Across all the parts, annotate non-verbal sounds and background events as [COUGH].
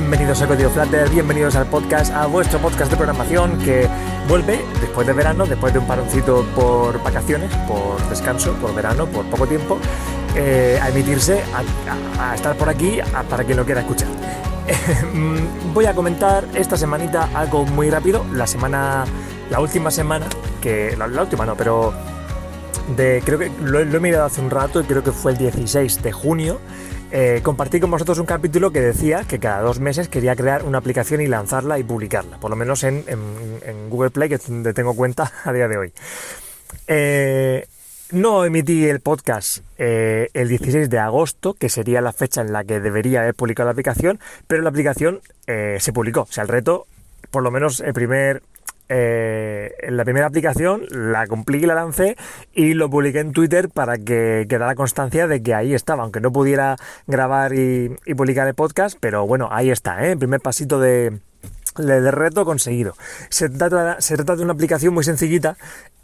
Bienvenidos a Código Flutter, bienvenidos al podcast, a vuestro podcast de programación que vuelve después de verano, después de un paroncito por vacaciones, por descanso, por verano, por poco tiempo, eh, a emitirse, a, estar por aquí para quien lo quiera escuchar. [LAUGHS] Voy a comentar esta semanita algo muy rápido, la semana, la última semana, que la, última no, pero de, creo que lo, lo he mirado hace un rato y creo que fue el 16 de junio eh, compartí con vosotros un capítulo que decía que cada dos meses quería crear una aplicación y lanzarla y publicarla, por lo menos en, Google Play, que es donde tengo cuenta [LAUGHS] a día de hoy. Eh, no emití el podcast eh, el 16 de agosto, que sería la fecha en la que debería haber publicado la aplicación, pero la aplicación se publicó. O sea, el reto, por lo menos el primer eh, la primera aplicación, la cumplí y la lancé y lo publiqué en Twitter para que quedara constancia de que ahí estaba, aunque no pudiera grabar y, publicar el podcast, pero bueno, ahí está, ¿eh? el primer pasito de, reto conseguido. Se trata, se trata, de una aplicación muy sencillita,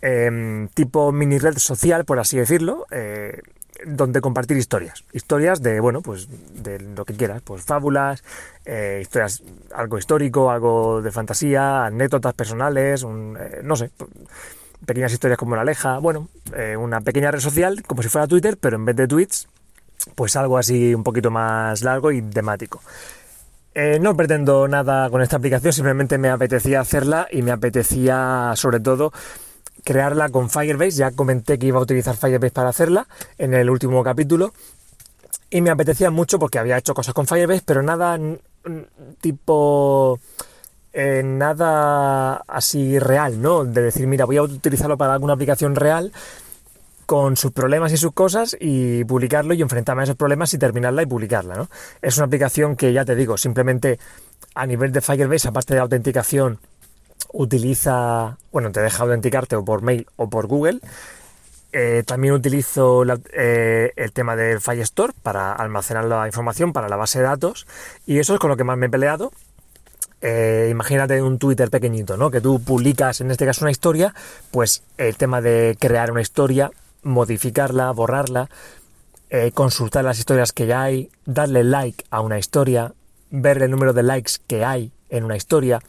em, tipo mini red social, por así decirlo, eh, donde compartir historias. Historias de, bueno, pues de lo que quieras, pues fábulas, eh, historias, algo histórico, algo de fantasía, anécdotas personales, eh, no sé, pequeñas historias como la Aleja, bueno, eh, una pequeña red social, como si fuera Twitter, pero en vez de tweets, pues algo así un poquito más largo y temático. no pretendo nada con esta aplicación, simplemente me apetecía hacerla y me apetecía sobre todo crearla con Firebase. Ya comenté que iba a utilizar Firebase para hacerla en el último capítulo. Y me apetecía mucho porque había hecho cosas con Firebase, pero nada tipo... Eh, nada así real, ¿no? De decir, mira, voy a utilizarlo para alguna aplicación real con sus problemas y sus cosas y publicarlo y enfrentarme a esos problemas y terminarla y publicarla, ¿no? Es una aplicación que ya te digo, simplemente a nivel de Firebase, aparte de autenticación utiliza, bueno, te deja autenticarte o por mail o por Google. Eh, también utilizo eh, el tema del Firestore para almacenar la información para la base de datos y eso es con lo que más me he peleado. Eh, imagínate un Twitter pequeñito, ¿no? Que tú publicas, en este caso, una historia, pues el tema de crear una historia, modificarla, borrarla, consultar las historias que ya hay, darle like a una historia, ver el número de likes que hay en una historia,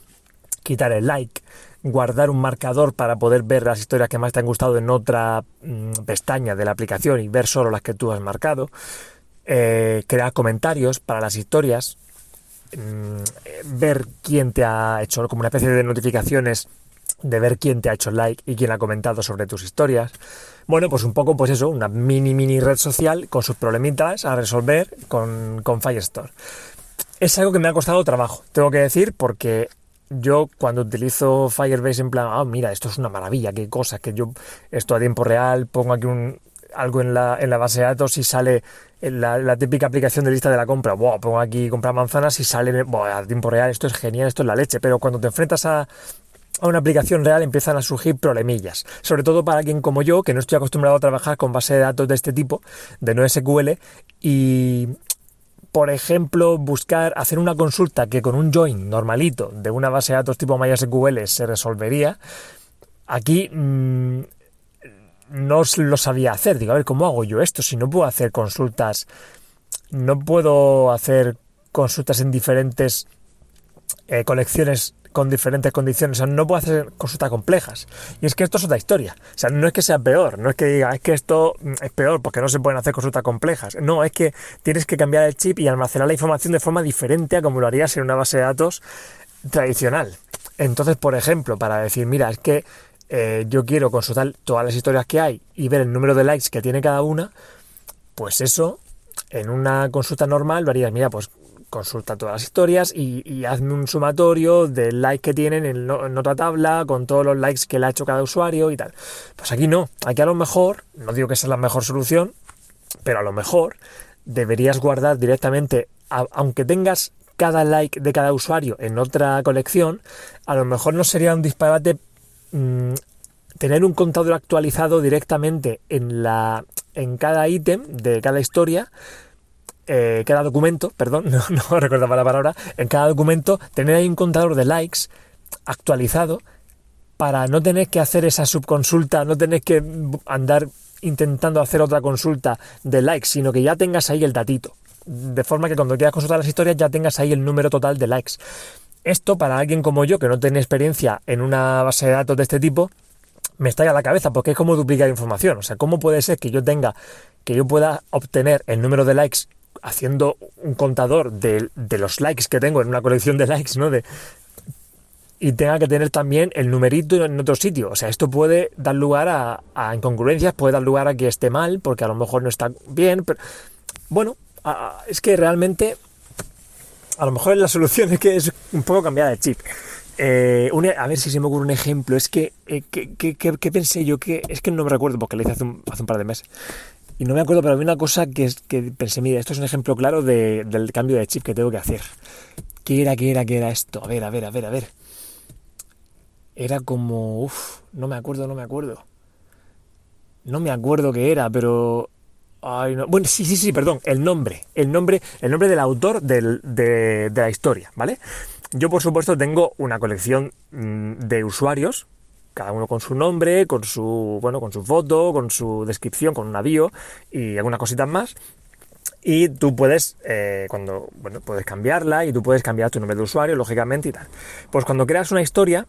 quitar el like, guardar un marcador para poder ver las historias que más te han gustado en otra mm, pestaña de la aplicación y ver solo las que tú has marcado, eh, crear comentarios para las historias, mm, ver quién te ha hecho, como una especie de notificaciones de ver quién te ha hecho like y quién ha comentado sobre tus historias. Bueno, pues un poco, pues eso, una mini mini red social con sus problemitas a resolver con, con Firestore. Es algo que me ha costado trabajo, tengo que decir, porque yo cuando utilizo Firebase en plan, ah, mira, esto es una maravilla, qué cosa, que yo esto a tiempo real, pongo aquí un, algo en la, en la base de datos y sale la, típica aplicación de lista de la compra, wow, pongo aquí comprar manzanas y sale a tiempo real, esto es genial, esto es la leche, pero cuando te enfrentas a, a una aplicación real empiezan a surgir problemillas, sobre todo para quien como yo, que no estoy acostumbrado a trabajar con base de datos de este tipo, de no SQL, y, por ejemplo, buscar, hacer una consulta que con un join normalito de una base de datos tipo MySQL se resolvería, aquí mm, no lo sabía hacer. Digo, a ver, ¿cómo hago yo esto? Si no puedo hacer consultas, no puedo hacer consultas en diferentes eh, colecciones con diferentes condiciones. O sea, no puedo hacer consultas complejas. Y es que esto es otra historia. O sea, no es que sea peor, no es que diga, es que esto es peor porque no se pueden hacer consultas complejas. No, es que tienes que cambiar el chip y almacenar la información de forma diferente a como lo harías en una base de datos tradicional. Entonces, por ejemplo, para decir, mira, es que eh, yo quiero consultar todas las historias que hay y ver el número de likes que tiene cada una, pues eso en una consulta normal lo harías, mira, pues consulta todas las historias y, hazme un sumatorio del like que tienen en, otra tabla con todos los likes que le ha hecho cada usuario y tal. Pues aquí no, aquí a lo mejor, no digo que sea la mejor solución, pero a lo mejor deberías guardar directamente, aunque tengas cada like de cada usuario en otra colección, a lo mejor no sería un disparate mm, tener un contador actualizado directamente en la en cada ítem de cada historia eh, cada documento, perdón, [LAUGHS] no, no recordaba la palabra, en cada documento tener ahí un contador de likes actualizado para no tener que hacer esa subconsulta, no tener que andar intentando hacer otra consulta de likes, sino que ya tengas ahí el datito. de forma que cuando quieras consultar las historias ya tengas ahí el número total de likes. Esto para alguien como yo que no tiene experiencia en una base de datos de este tipo, me estalla la cabeza porque es como duplicar información. O sea, ¿cómo puede ser que yo tenga, que yo pueda obtener el número de likes haciendo un contador de, los likes que tengo en una colección de likes, ¿no? Y tenga que tener también el numerito en otro sitio. O sea, esto puede dar lugar a, incongruencias, puede dar lugar a que esté mal, porque a lo mejor no está bien. Pero, bueno, es que realmente, a lo mejor la solución es que es un poco cambiar de chip. Eh, a ver si se me ocurre un ejemplo. Es que, eh, ¿qué pensé yo? que Es que no me recuerdo porque lo hice hace un par de meses. Y no me acuerdo, pero había una cosa que, que pensé, mira, esto es un ejemplo claro del cambio de chip que tengo que hacer. ¿Qué era, qué era, qué era esto? A ver, a ver, a ver, a ver. Era como... Uf, no me acuerdo, no me acuerdo. No me acuerdo qué era, pero... Ay, no. Bueno, sí, sí, sí, perdón. El nombre. El nombre, el nombre del autor de, de la historia, ¿vale? Yo, por supuesto, tengo una colección mm, de usuarios, cada uno con su nombre, con su, bueno, con su foto, con su descripción, con un bio y algunas cositas más. Y tú puedes, eh, cuando, bueno, puedes cambiarla y tú puedes cambiar tu nombre de usuario, lógicamente, y tal. Pues cuando creas una historia,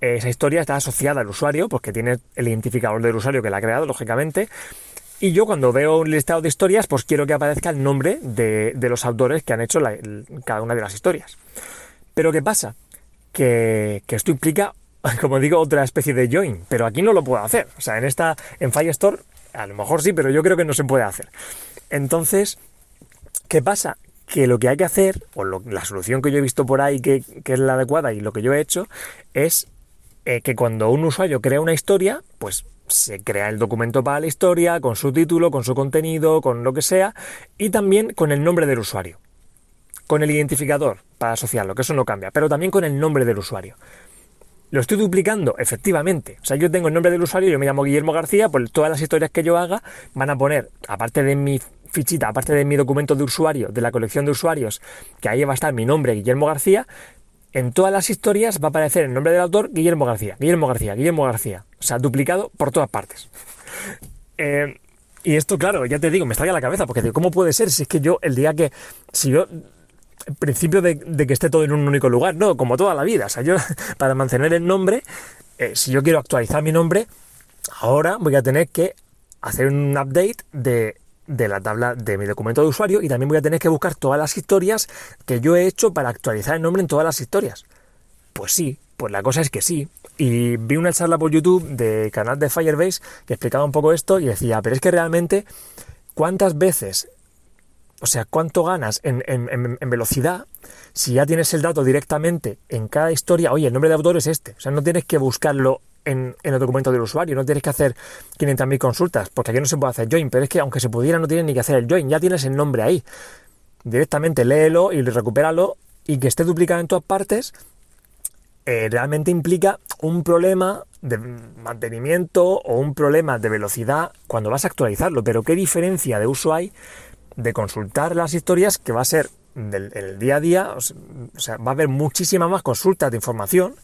esa historia está asociada al usuario, porque tiene el identificador del usuario que la ha creado, lógicamente. Y yo cuando veo un listado de historias, pues quiero que aparezca el nombre de, los autores que han hecho cada una de las historias. Pero ¿qué pasa? Que, esto implica, [LAUGHS] como digo, otra especie de join, pero aquí no lo puedo hacer. O sea, en esta, en Firestore, a lo mejor sí, pero yo creo que no se puede hacer. Entonces, ¿qué pasa? Que lo que hay que hacer, o la solución que yo he visto por ahí que, es la adecuada y lo que yo he hecho, es eh, que cuando un usuario crea una historia, pues se crea el documento para la historia, con su título, con su contenido, con lo que sea, y también con el nombre del usuario con el identificador para asociarlo, que eso no cambia, pero también con el nombre del usuario. ¿Lo estoy duplicando? Efectivamente. O sea, yo tengo el nombre del usuario, yo me llamo Guillermo García, pues todas las historias que yo haga van a poner, aparte de mi fichita, aparte de mi documento de usuario, de la colección de usuarios, que ahí va a estar mi nombre, Guillermo García, en todas las historias va a aparecer el nombre del autor, Guillermo García, Guillermo García, Guillermo García. O sea, duplicado por todas partes. [LAUGHS] Eh, y esto, claro, ya te digo, me está la cabeza, porque digo, ¿cómo puede ser si es que yo, el día que, si yo principio de, que esté todo en un único lugar, no, como toda la vida. O sea, yo [LAUGHS] para mantener el nombre, eh, si yo quiero actualizar mi nombre, ahora voy a tener que hacer un update de, de, la tabla de mi documento de usuario y también voy a tener que buscar todas las historias que yo he hecho para actualizar el nombre en todas las historias. Pues sí, pues la cosa es que sí. Y vi una charla por YouTube de canal de Firebase que explicaba un poco esto y decía, pero es que realmente, ¿cuántas veces o sea, ¿cuánto ganas en, velocidad si ya tienes el dato directamente en cada historia? Oye, el nombre de autor es este. O sea, no tienes que buscarlo en, el documento del usuario, no tienes que hacer 500.000 consultas, porque aquí no se puede hacer join, pero es que aunque se pudiera no tienes ni que hacer el join, ya tienes el nombre ahí. Directamente léelo y recupéralo y que esté duplicado en todas partes, eh, realmente implica un problema de mantenimiento o un problema de velocidad cuando vas a actualizarlo. Pero ¿qué diferencia de uso hay de consultar las historias que va a ser del el día a día, o sea, va a haber muchísimas más consultas de información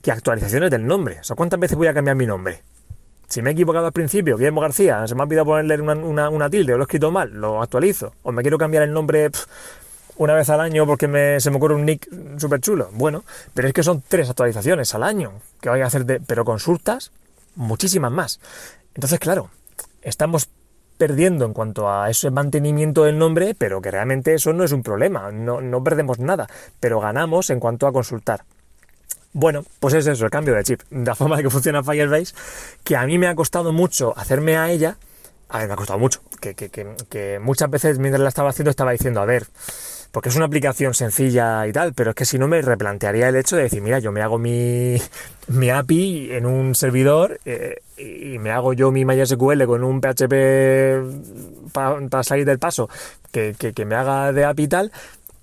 que actualizaciones del nombre. O sea, ¿cuántas veces voy a cambiar mi nombre? Si me he equivocado al principio, Guillermo García, se me ha olvidado ponerle una, tilde o lo he escrito mal, lo actualizo. O me quiero cambiar el nombre una vez al año porque me, se me ocurre un nick súper chulo. Bueno, pero es que son tres actualizaciones al año que voy a hacer, de, pero consultas, muchísimas más. Entonces, claro, estamos perdiendo en cuanto a ese mantenimiento del nombre, pero que realmente eso no es un problema, no, perdemos nada, pero ganamos en cuanto a consultar. Bueno, pues es eso, el cambio de chip, la forma de que funciona Firebase, que a mí me ha costado mucho hacerme a ella, a ver, me ha costado mucho, que, que muchas veces mientras la estaba haciendo estaba diciendo, a ver, porque es una aplicación sencilla y tal, pero es que si no me replantearía el hecho de decir, mira, yo me hago mi, [LAUGHS] mi API en un servidor eh, y me hago yo mi MySQL con un PHP para salir del paso, que, me haga de API y tal,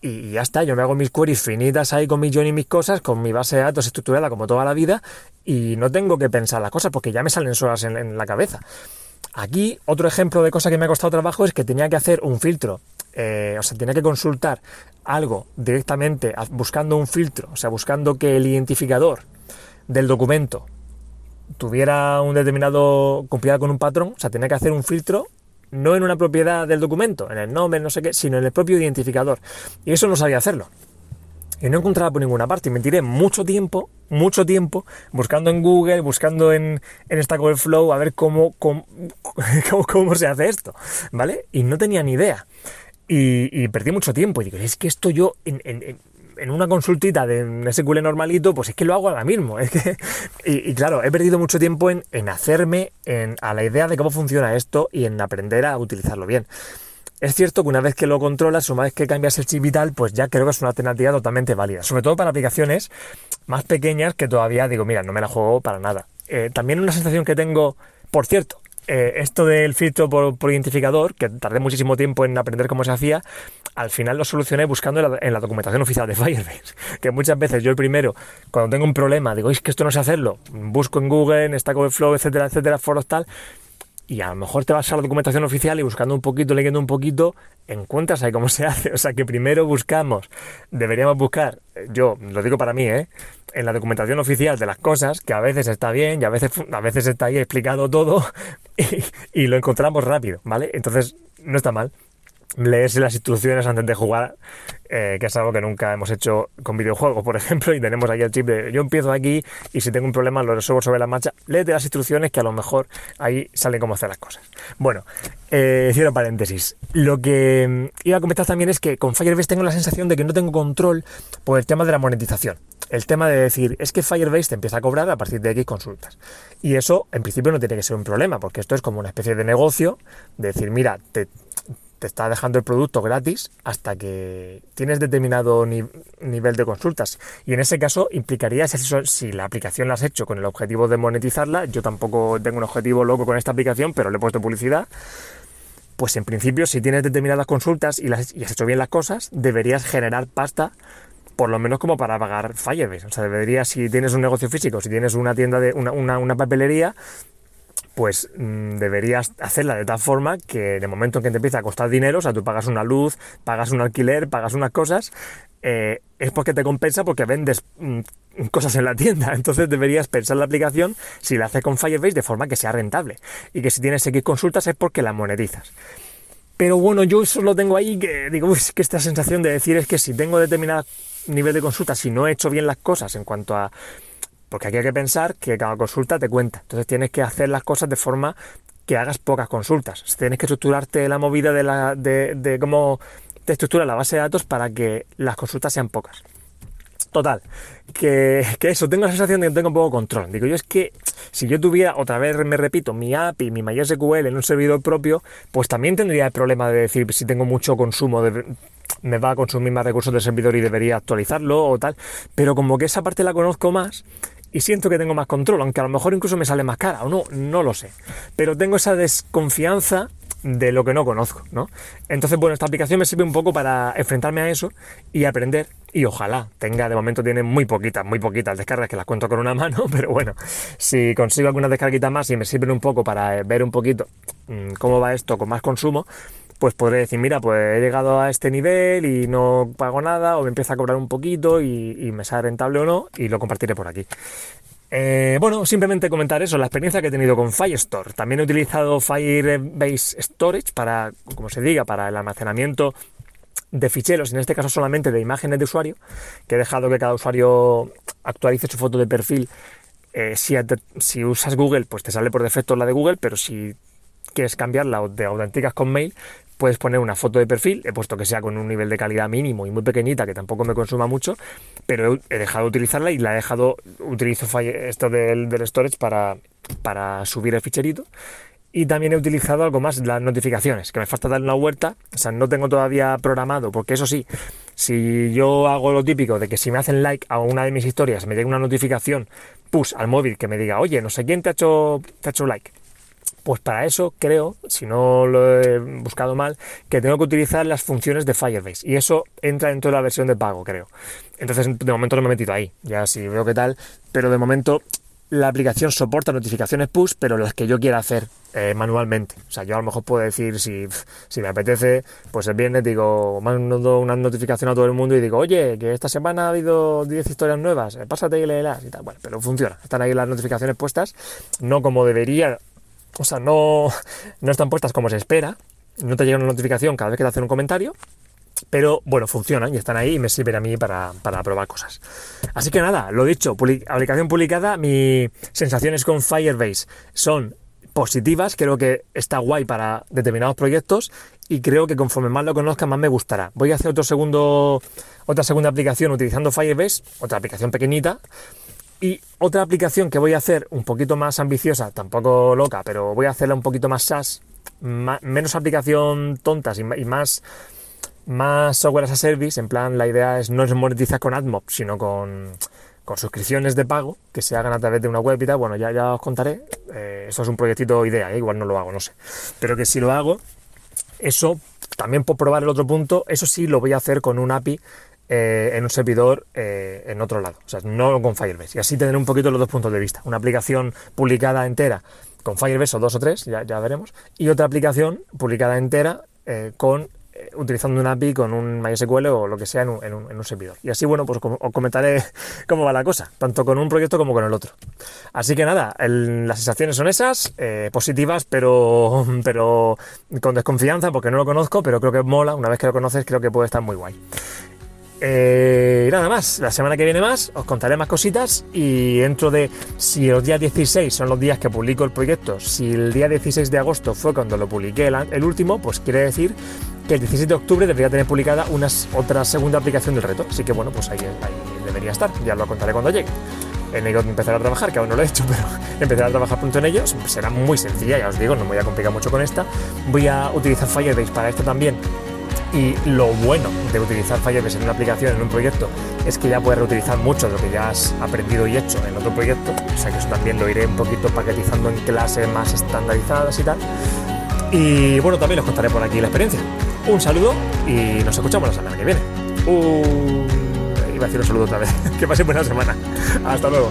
y ya está, yo me hago mis queries finitas ahí con mi John y mis cosas, con mi base de datos estructurada como toda la vida, y no tengo que pensar las cosas porque ya me salen solas en, en la cabeza. Aquí, otro ejemplo de cosa que me ha costado trabajo es que tenía que hacer un filtro eh, o sea, tenía que consultar algo directamente buscando un filtro, o sea, buscando que el identificador del documento tuviera un determinado, cumpliera con un patrón, o sea, tenía que hacer un filtro no en una propiedad del documento, en el nombre, no sé qué, sino en el propio identificador. Y eso no sabía hacerlo. Y no encontraba por ninguna parte. Y me tiré mucho tiempo, mucho tiempo, buscando en Google, buscando en, en Stack Overflow, a ver cómo, [LAUGHS] cómo, cómo, se hace esto, ¿vale? Y no tenía ni idea. Y, perdí mucho tiempo. Y digo, es que esto yo en, en una consultita de un SQL normalito, pues es que lo hago ahora mismo. [LAUGHS] Es que, y, claro, he perdido mucho tiempo en, hacerme a la idea de cómo funciona esto y en aprender a utilizarlo bien. Es cierto que una vez que lo controlas, una vez que cambias el chip vital, pues ya creo que es una alternativa totalmente válida. Sobre todo para aplicaciones más pequeñas que todavía digo, mira, no me la juego para nada. Eh, también una sensación que tengo, por cierto, eh, esto del filtro por, identificador, que tardé muchísimo tiempo en aprender cómo se hacía, al final lo solucioné buscando en la, documentación oficial de [LAUGHS] Firebase. Que muchas veces yo el primero, cuando tengo un problema, digo, es que esto no sé hacerlo, busco en Google, en Stack Overflow, etcétera, etcétera, foros tal, y a lo mejor te vas a la documentación oficial y buscando un poquito, leyendo un poquito, encuentras ahí cómo se [LAUGHS] hace. O sea que primero buscamos, deberíamos buscar, yo lo digo para mí, ¿eh? en la documentación oficial de las cosas, que a veces está bien y a veces, a veces está ahí explicado todo [LAUGHS] y, lo encontramos rápido, ¿vale? Entonces no está mal leerse las instrucciones antes de jugar, eh, que es algo que nunca hemos hecho con videojuegos, por [LAUGHS] ejemplo, y tenemos aquí el chip de yo empiezo aquí y si tengo un problema lo resuelvo sobre la marcha, léete las instrucciones que a lo mejor ahí sale cómo hacer las cosas. Bueno, eh, cierro paréntesis. Lo que mm, iba a comentar también es que con Firebase tengo la sensación de que no tengo control por el tema de la monetización. El tema de decir, es que Firebase te empieza a cobrar a partir de X consultas. Y eso, en principio, no tiene que ser un problema, porque esto es como una especie de negocio, de decir, mira, te, te está dejando el producto gratis hasta que tienes determinado nivel de consultas. Y en ese caso implicaría, si, la aplicación la has hecho con el objetivo de monetizarla, yo tampoco tengo un objetivo loco con esta aplicación, pero le he puesto publicidad, pues en principio si tienes determinadas consultas y, las, has hecho bien las cosas, deberías generar pasta por lo menos como para pagar Firebase. O sea, deberías, si tienes un negocio físico, si tienes una tienda de una, una papelería, pues mm, deberías hacerla de tal forma que en el momento en que te empieza a costar dinero, o sea, tú pagas una luz, pagas un alquiler, pagas unas cosas, eh, es porque te compensa porque vendes mm, cosas en la tienda. [LAUGHS] Entonces deberías pensar la aplicación si la haces con Firebase de forma que sea rentable. Y que si tienes X consultas es porque la monetizas. Pero bueno, yo eso lo tengo ahí que digo, es que esta sensación de decir es que si tengo determinado nivel de consultas, si no he hecho bien las cosas en cuanto a porque aquí hay que pensar que cada consulta te cuenta. Entonces tienes que hacer las cosas de forma que hagas pocas consultas. Tienes que estructurarte la movida de, la, de, cómo te estructura la base de datos para que las consultas sean pocas. Total, que, eso, tengo la sensación de que tengo poco control. Digo, yo es que si yo tuviera, otra vez me repito, mi API, mi MySQL en un servidor propio, pues también tendría el problema de decir si tengo mucho consumo, de, me va a consumir más recursos del servidor y debería actualizarlo o tal. Pero como que esa parte la conozco más, y siento que tengo más control, aunque a lo mejor incluso me sale más cara o no, no lo sé. Pero tengo esa desconfianza de lo que no conozco, ¿no? Entonces, bueno, esta aplicación me sirve un poco para enfrentarme a eso y aprender y ojalá tenga, de momento tiene muy poquitas, muy poquitas descargas que las cuento con una [LAUGHS] mano, pero bueno, si consigo alguna descarguita más y me sirven un poco para ver un poquito mm, cómo va esto con más consumo, pues podré decir, mira, pues he llegado a este nivel y no pago nada, o me empieza a cobrar un poquito y, me sale rentable o no, y lo compartiré por aquí. Eh, bueno, simplemente comentar eso, la experiencia que he tenido con Firestore. También he utilizado Firebase Storage para, como se diga, para el almacenamiento de ficheros, en este caso solamente de imágenes de usuario, que he dejado que cada usuario actualice su foto de perfil. Eh, si, si usas Google, pues te sale por defecto la de Google, pero si quieres cambiarla de auténticas con mail, puedes poner una foto de perfil, he puesto que sea con un nivel de calidad mínimo y muy pequeñita, que tampoco me consuma mucho, pero he dejado de utilizarla y la he dejado, utilizo esto del, storage para, para subir el ficherito. Y también he utilizado algo más, las notificaciones, que me falta dar una huerta, o sea, no tengo todavía programado, porque eso sí, si yo hago lo típico de que si me hacen like a una de mis historias, me llega una notificación, push al móvil que me diga, oye, no sé quién te ha hecho, te ha hecho like, pues para eso creo, si no lo he buscado mal, que tengo que utilizar las funciones de Firebase. Y eso entra dentro de la versión de pago, creo. Entonces, de momento no me he metido ahí. Ya sí veo qué tal. Pero de momento la aplicación soporta notificaciones push, pero las que yo quiera hacer eh, manualmente. O sea, yo a lo mejor puedo decir, si, si me apetece, pues el viernes digo, mando una notificación a todo el mundo y digo, oye, que esta semana ha habido 10 historias nuevas, pásate y léelas y tal. Bueno, pero funciona. Están ahí las notificaciones puestas, no como debería sea, no, no están puestas como se espera, no te llega una notificación cada vez que te hacen un comentario, pero bueno, funcionan y están ahí y me sirven a mí para, probar cosas. Así que nada, lo dicho, aplicación publicada, mis sensaciones con Firebase son positivas, creo que está guay para determinados proyectos y creo que conforme más lo conozca más me gustará. Voy a hacer otro segundo, otra segunda aplicación utilizando Firebase, otra aplicación pequeñita, y otra aplicación que voy a hacer un poquito más ambiciosa, tampoco loca, pero voy a hacerla un poquito más SaaS, menos aplicación tontas y, más, más software as a service. En plan, la idea es no monetizar con AdMob, sino con, suscripciones de pago que se hagan a través de una web y tal. Bueno, ya, ya os contaré. Eh, eso es un proyectito idea, ¿eh? igual no lo hago, no sé. Pero que si lo hago, eso también por probar el otro punto, eso sí lo voy a hacer con un API eh, en un servidor eh, en otro lado, o sea, no con Firebase. Y así tener un poquito los dos puntos de vista. Una aplicación publicada entera con Firebase o dos o tres, ya, veremos, y otra aplicación publicada entera eh, con utilizando un API con un MySQL o lo que sea en un, servidor. Y así, bueno, pues os comentaré [LAUGHS] cómo va la cosa, tanto con un proyecto como con el otro. Así que nada, las sensaciones son esas, positivas, pero, [LAUGHS] pero con desconfianza, porque no lo conozco, pero creo que mola. Una vez que lo conoces, creo que puede estar muy guay. Eh, nada más, la semana que viene más os contaré más cositas y dentro de si los días 16 son los días que publico el proyecto, si el día 16 de agosto fue cuando lo publiqué el, último, pues quiere decir que el 16 de octubre debería tener publicada una, otra segunda aplicación del reto. Así que bueno, pues ahí, debería estar, ya lo contaré cuando llegue. En ello empezar a trabajar, que aún no lo he hecho, [LAUGHS] pero empezar a trabajar pronto en ello. Será muy sencilla, ya os digo, no me voy a complicar mucho con esta. Voy a utilizar Firebase para esto también y lo bueno de utilizar Firebase en una aplicación, en un proyecto, es que ya puedes reutilizar mucho de lo que ya has aprendido y hecho en otro proyecto. O sea que eso también lo iré un poquito paquetizando en clases más estandarizadas y tal. Y bueno, también os contaré por aquí la experiencia. Un saludo y nos escuchamos la semana que viene. Iba a decir un saludo otra vez. [LAUGHS] que paséis buena semana. Hasta luego.